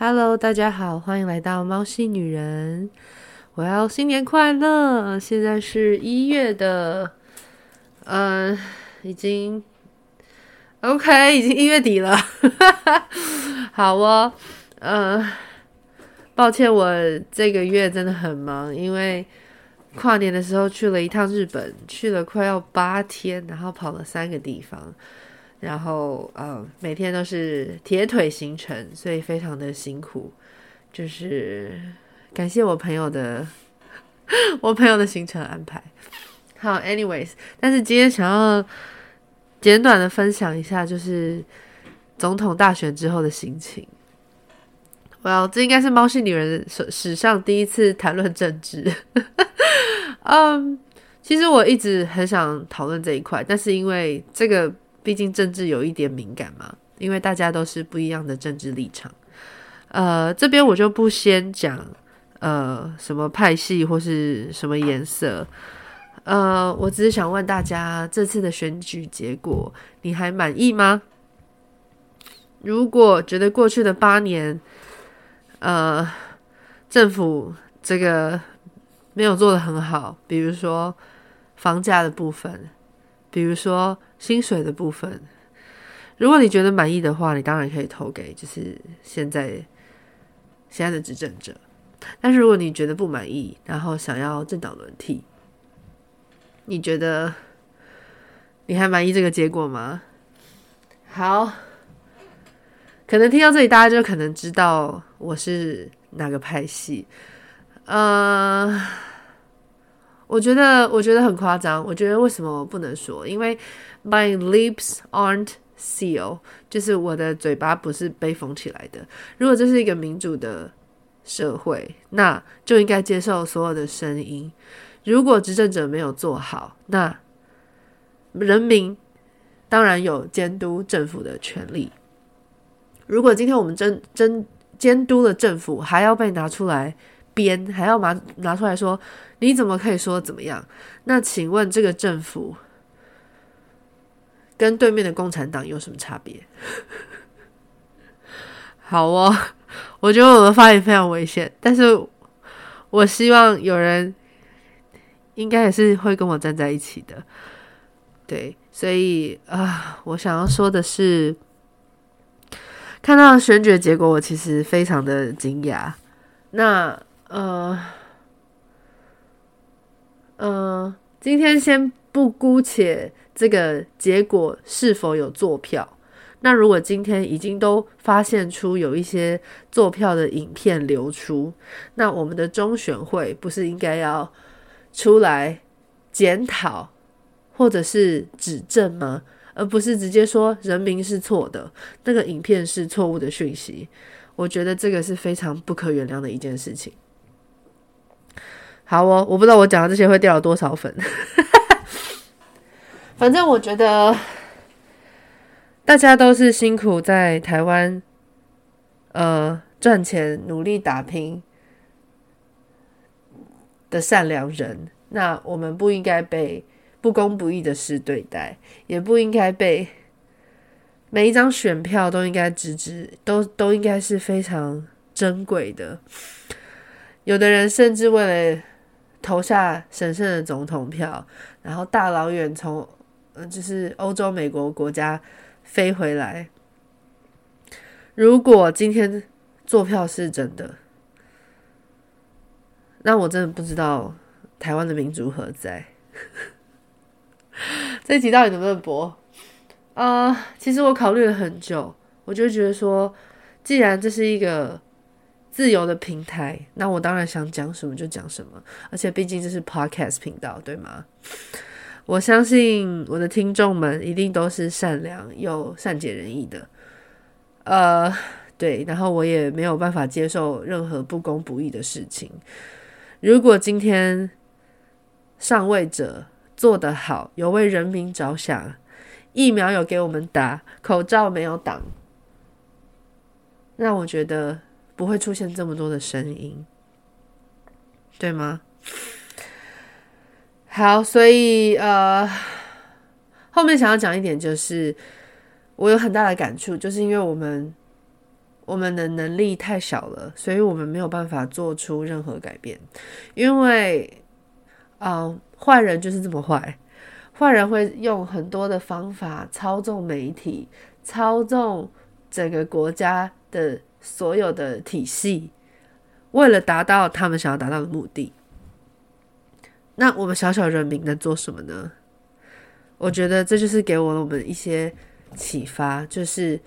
Hello，大家好，欢迎来到猫系女人。我要新年快乐！现在是一月的，嗯、已经 OK，已经一月底了。好哦，嗯、抱歉，我这个月真的很忙，因为跨年的时候去了一趟日本，去了快要八天，然后跑了三个地方。然后，呃，每天都是铁腿行程，所以非常的辛苦。就是感谢我朋友的，我朋友的行程安排。好，anyways，但是今天想要简短的分享一下，就是总统大选之后的心情。Well，这应该是猫系女人史史上第一次谈论政治。嗯其实我一直很想讨论这一块，但是因为这个。毕竟政治有一点敏感嘛，因为大家都是不一样的政治立场。呃，这边我就不先讲呃什么派系或是什么颜色。呃，我只是想问大家，这次的选举结果你还满意吗？如果觉得过去的八年，呃，政府这个没有做得很好，比如说房价的部分，比如说。薪水的部分，如果你觉得满意的话，你当然可以投给就是现在现在的执政者。但是如果你觉得不满意，然后想要政党轮替，你觉得你还满意这个结果吗？好，可能听到这里，大家就可能知道我是哪个派系。呃，我觉得我觉得很夸张。我觉得为什么我不能说？因为 My lips aren't sealed，就是我的嘴巴不是被封起来的。如果这是一个民主的社会，那就应该接受所有的声音。如果执政者没有做好，那人民当然有监督政府的权利。如果今天我们真真监督了政府，还要被拿出来编，还要拿拿出来说，你怎么可以说怎么样？那请问这个政府？跟对面的共产党有什么差别？好哦，我觉得我的发言非常危险，但是我希望有人应该也是会跟我站在一起的。对，所以啊、我想要说的是，看到选举结果，我其实非常的惊讶。那呃呃，今天先不姑且。这个结果是否有作票？那如果今天已经都发现出有一些作票的影片流出，那我们的中选会不是应该要出来检讨或者是指正吗？而不是直接说人民是错的，那个影片是错误的讯息。我觉得这个是非常不可原谅的一件事情。好哦，我不知道我讲的这些会掉了多少粉。反正我觉得，大家都是辛苦在台湾，呃，赚钱、努力打拼的善良人。那我们不应该被不公不义的事对待，也不应该被每一张选票都应该直直都都应该是非常珍贵的。有的人甚至为了投下神圣的总统票，然后大老远从嗯。就是欧洲、美国国家飞回来。如果今天坐票是真的，那我真的不知道台湾的民主何在。这一集到底能不能播？啊、其实我考虑了很久，我就觉得说，既然这是一个自由的平台，那我当然想讲什么就讲什么，而且毕竟这是 Podcast 频道，对吗？我相信我的听众们一定都是善良又善解人意的，呃，对，然后我也没有办法接受任何不公不义的事情。如果今天上位者做得好，有为人民着想，疫苗有给我们打，口罩没有挡，那我觉得不会出现这么多的声音，对吗？好，所以呃，后面想要讲一点，就是我有很大的感触，就是因为我们我们的能力太小了，所以我们没有办法做出任何改变。因为，嗯，坏人就是这么坏，坏人会用很多的方法操纵媒体，操纵整个国家的所有的体系，为了达到他们想要达到的目的。那我们小小人民能做什么呢？我觉得这就是给我们一些启发，就是。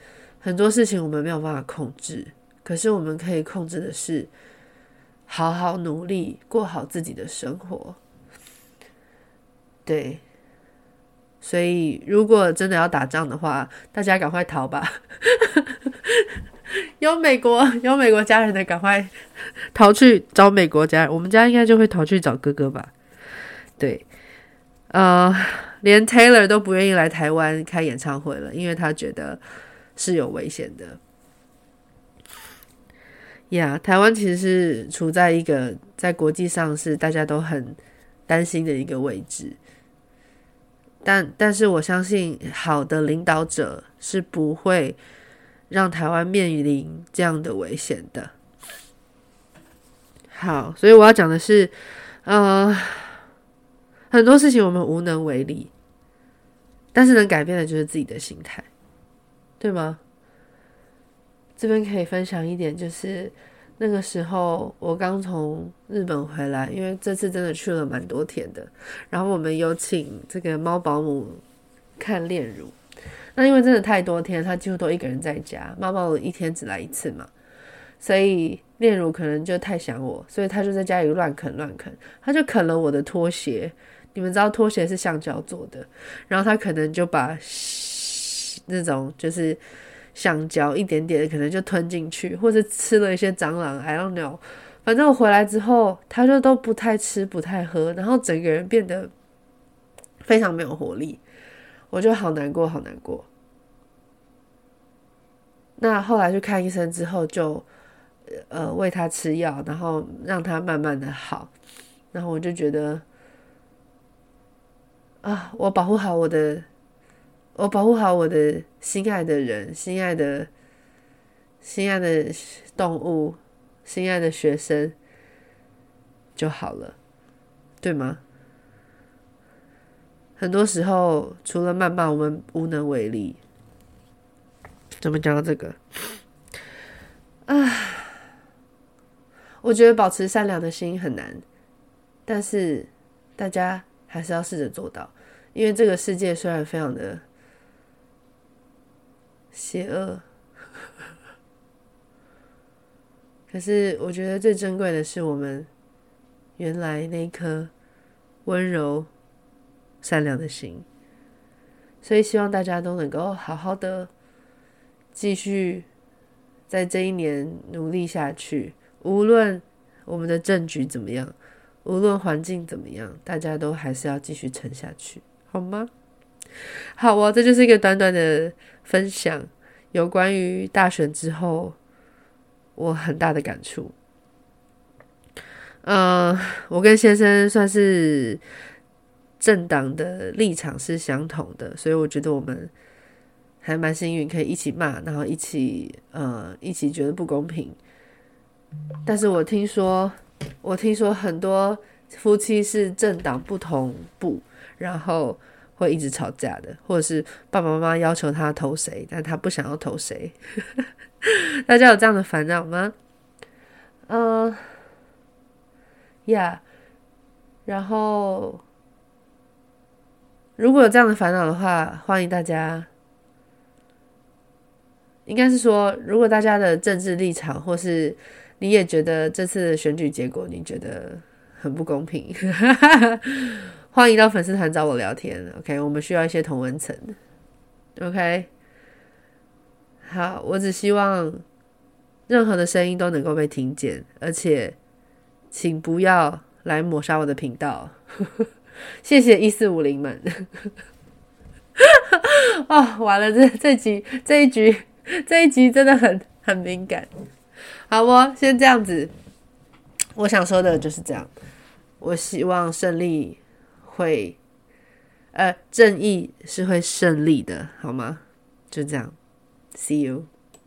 很多事情我们没有办法控制，可是我们可以控制的是好好努力过好自己的生活。对，所以如果真的要打仗的话，大家赶快逃吧！有美国 有美国家人的，赶快逃去找美国家。我们家应该就会逃去找哥哥吧？对，呃，连 Taylor 都不愿意来台湾开演唱会了，因为他觉得。是有危险的，呀、台湾其实是处在一个在国际上是大家都很担心的一个位置，但但是我相信好的领导者是不会让台湾面临这样的危险的。好，所以我要讲的是，呃，很多事情我们无能为力，但是能改变的就是自己的心态。对吗？这边可以分享一点，就是那个时候我刚从日本回来，因为这次真的去了蛮多天的。然后我们有请这个猫保姆看炼乳，那因为真的太多天，他几乎都一个人在家，妈妈一天只来一次嘛，所以炼乳可能就太想我，所以他就在家里乱啃乱啃，他就啃了我的拖鞋。你们知道拖鞋是橡胶做的，然后他可能就把。那种就是橡胶一点点的，可能就吞进去，或者吃了一些蟑螂，I don't know。反正我回来之后，他就都不太吃，不太喝，然后整个人变得非常没有活力，我就好难过，好难过。那后来去看医生之后就，呃喂他吃药，然后让他慢慢的好，然后我就觉得啊，我保护好我的。我保护好我的心爱的人、心爱的、心爱的动物、心爱的学生就好了，对吗？很多时候，除了谩骂，我们无能为力。怎么讲到这个？啊，我觉得保持善良的心很难，但是大家还是要试着做到，因为这个世界虽然非常的。邪恶，可是我觉得最珍贵的是我们原来那颗温柔、善良的心，所以希望大家都能够好好的继续在这一年努力下去。无论我们的政局怎么样，无论环境怎么样，大家都还是要继续撑下去，好吗？好哦，这就是一个短短的分享，有关于大选之后我很大的感触。嗯，我跟先生算是政党的立场是相同的，所以我觉得我们还蛮幸运，可以一起骂，然后一起呃一起觉得不公平。但是我听说，我听说很多夫妻是政党不同步，然后。会一直吵架的，或者是爸爸妈妈要求他投谁，但他不想要投谁。大家有这样的烦恼吗？嗯，呀，然后如果有这样的烦恼的话，欢迎大家。应该是说，如果大家的政治立场，或是你也觉得这次选举结果你觉得很不公平。欢迎到粉丝团找我聊天，OK？我们需要一些同温层，OK？好，我只希望任何的声音都能够被听见，而且请不要来抹杀我的频道，呵呵谢谢一四五零们。哦，完了，这这集这一局 这一集真的很很敏感。好哦，先这样子，我想说的就是这样。我希望胜利。会，呃，正义是会胜利的，好吗？就这样，See you。